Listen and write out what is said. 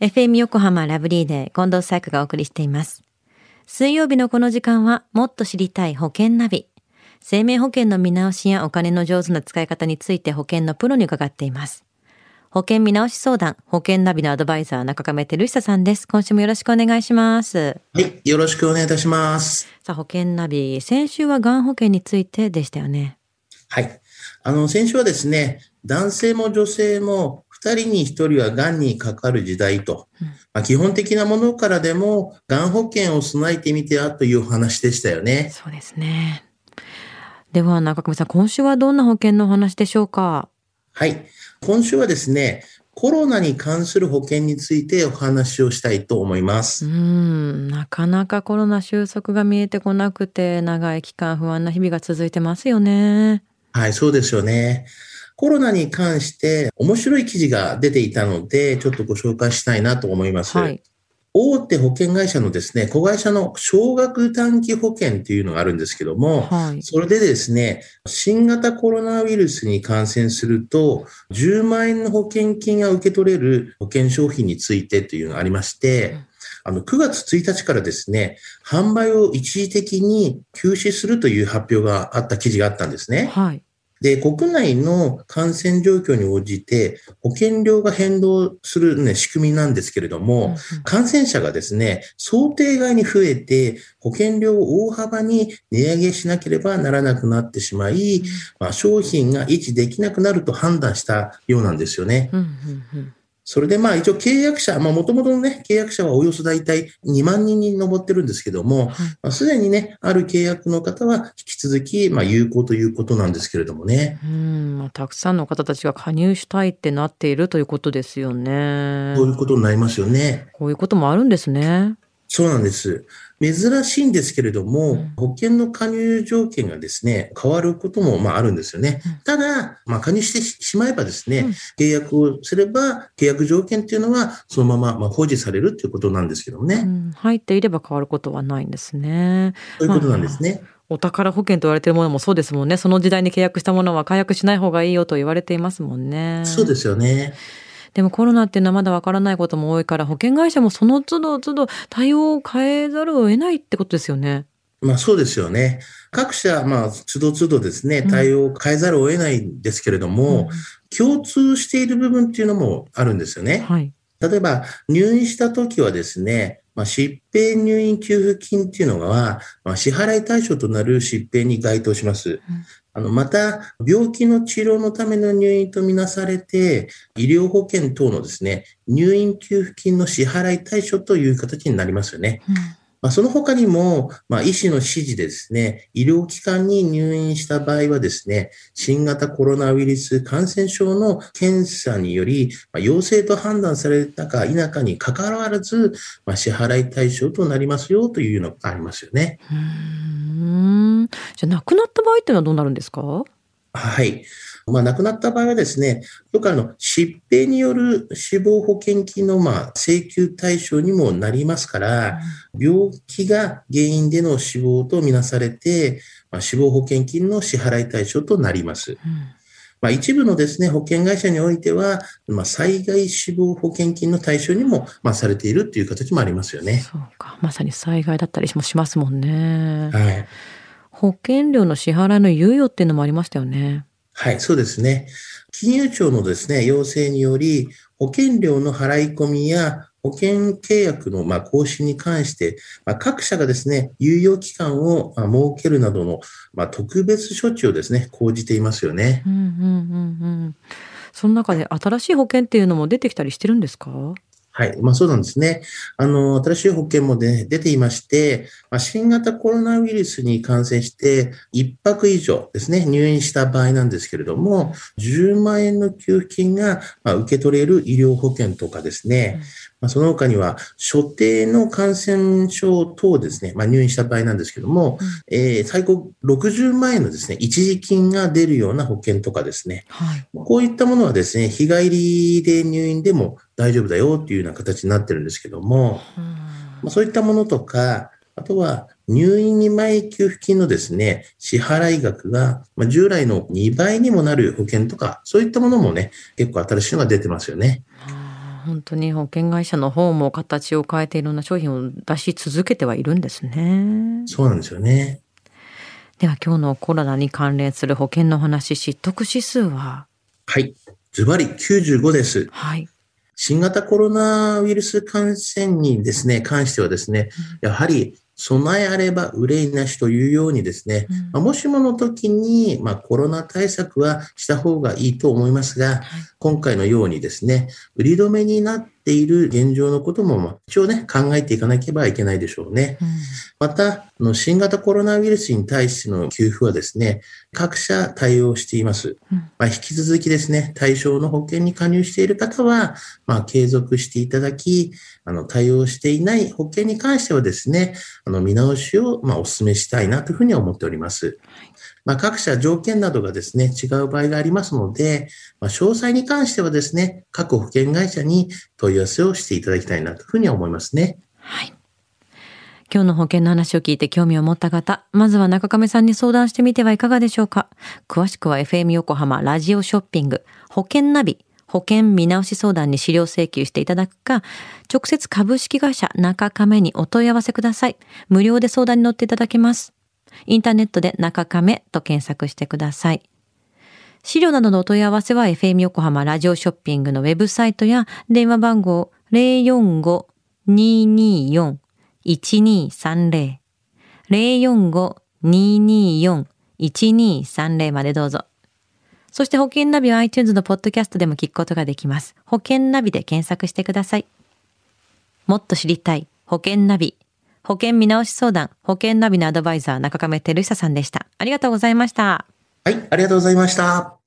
FM 横浜ラブリーで近藤紗友がお送りしています。水曜日のこの時間はもっと知りたい保険ナビ。生命保険の見直しやお金の上手な使い方について保険のプロに伺っています。保険見直し相談、保険ナビのアドバイザー中亀照久さんです。今週もよろしくお願いします。はい、よろしくお願いいたします。さあ、保険ナビ、先週はがん保険についてでしたよね。はい。あの、先週はですね、男性も女性も2人に1人はがんにかかる時代と、まあ、基本的なものからでも、がん保険を備えてみてはというお話でしたよね。そうですね。では、中上さん、今週はどんな保険のお話でしょうか？はい。今週はですね、コロナに関する保険についてお話をしたいと思います。うん、なかなかコロナ収束が見えてこなくて、長い期間不安な日々が続いてますよね。はい、そうですよね。コロナに関して面白い記事が出ていたので、ちょっとご紹介したいなと思います。はい、大手保険会社のですね、子会社の少額短期保険っていうのがあるんですけども、はい、それでですね、新型コロナウイルスに感染すると、10万円の保険金が受け取れる保険商品についてというのがありまして、あの、9月1日からですね、販売を一時的に休止するという発表があった記事があったんですね。はい。で、国内の感染状況に応じて保険料が変動する、ね、仕組みなんですけれども、感染者がですね、想定外に増えて保険料を大幅に値上げしなければならなくなってしまい、まあ、商品が維持できなくなると判断したようなんですよね。それでまあ一応契約者、まあもともとのね、契約者はおよそ大体2万人に上ってるんですけども、まあ、すでにね、ある契約の方は引き続き、まあ有効ということなんですけれどもね。うん、まあ、たくさんの方たちが加入したいってなっているということですよね。そういうことになりますよね。こういうこともあるんですね。そうなんです。珍しいんですけれども、うん、保険の加入条件がですね、変わることもまああるんですよね。うん、ただ、まあ、加入してしまえばですね、うん、契約をすれば、契約条件っていうのはそのまままあ保持されるっていうことなんですけどもね。入っていれば変わることはないんですね。そういうことなんですね。まあお宝保険と言われているものもそうですもんね。その時代に契約したものは解約しない方がいいよと言われていますもんね。そうですよね。でもコロナっていうのはまだわからないことも多いから保険会社もその都度都度対応を変えざるを得ないってことですよね。まあそうですよね。各社、まあ、都度都度ですね、対応を変えざるを得ないんですけれども、うん、共通している部分っていうのもあるんですよね。はい、例えば、入院した時はですね、まあ、疾病入院給付金っていうのは、まあ、支払い対象となる疾病に該当します。うんあの、また、病気の治療のための入院とみなされて、医療保険等のですね、入院給付金の支払い対象という形になりますよね。うんまあ、その他にも、まあ、医師の指示でですね、医療機関に入院した場合はですね、新型コロナウイルス感染症の検査により、まあ、陽性と判断されたか否かにかかわらず、まあ、支払い対象となりますよというのがありますよね。うんじゃあ、亡くなった場合っていうのはどうなるんですか？はい。まあ、亡くなった場合はですね、よくあの、疾病による死亡保険金のまあ請求対象にもなりますから、病気が原因での死亡とみなされて、まあ、死亡保険金の支払い対象となります。まあ、一部のですね、保険会社においては、まあ、災害死亡保険金の対象にも、まあ、されているっていう形もありますよね。そうか。まさに災害だったりもしますもんね。はい。保険料の支払いの猶予っていうのもありましたよね。はい、そうですね。金融庁のですね、要請により、保険料の払い込みや保険契約のま更新に関して、ま各社がですね、猶予期間を設けるなどのま特別処置をですね、講じていますよね。うんうんうんうん。その中で新しい保険っていうのも出てきたりしてるんですか？はい。まあそうなんですね。あの、新しい保険も、ね、出ていまして、まあ、新型コロナウイルスに感染して、1泊以上ですね、入院した場合なんですけれども、10万円の給付金が、ま、受け取れる医療保険とかですね、まあ、その他には、所定の感染症等ですね、まあ、入院した場合なんですけども、うん、えー、最高60万円のですね、一時金が出るような保険とかですね、はい、こういったものはですね、日帰りで入院でも大丈夫だよっていうような形になってるんですけども、うん、まあ、そういったものとか、あとは入院2枚給付金のですね、支払い額が、まあ、従来の2倍にもなる保険とか、そういったものもね、結構新しいのが出てますよね。う本当に保険会社の方も形を変えていろんな商品を出し続けてはいるんですね。そうなんですよね。では今日のコロナに関連する保険の話、知得指数は？はい。ズバリ95です。はい。新型コロナウイルス感染にですね、関してはですね、やはり備えあれば憂いなしというようにですね、うん、もしもの時に、まあ、コロナ対策はした方がいいと思いますが、はい、今回のようにですね、売り止めになっている現状のことも、一応ね、考えていかなければいけないでしょうね。うん、また、新型コロナウイルスに対しての給付はですね、各社対応しています。うん、まあ、引き続きですね、対象の保険に加入している方は、まあ、継続していただき、あの、対応していない保険に関してはですね、あの、見直しを、まあ、お勧めしたいなというふうに思っております。まあ、各社条件などがですね、違う場合がありますので、まあ、詳細に関してはですね、各保険会社に問い合わせをしていただきたいなというふうに思いますね。はい。今日の保険の話を聞いて興味を持った方、まずは中亀さんに相談してみてはいかがでしょうか。詳しくは FM 横浜ラジオショッピング保険ナビ保険見直し相談に資料請求していただくか、直接株式会社中亀にお問い合わせください。無料で相談に乗っていただけます。インターネットで中亀と検索してください。資料などのお問い合わせは FM 横浜ラジオショッピングのウェブサイトや電話番号045-224-1230 045-224-1230までどうぞ。そして保険ナビは iTunes のポッドキャストでも聞くことができます。保険ナビで検索してください。もっと知りたい保険ナビ。保険見直し相談、保険ナビのアドバイザー中亀照久さんでした。ありがとうございました。はい、ありがとうございました。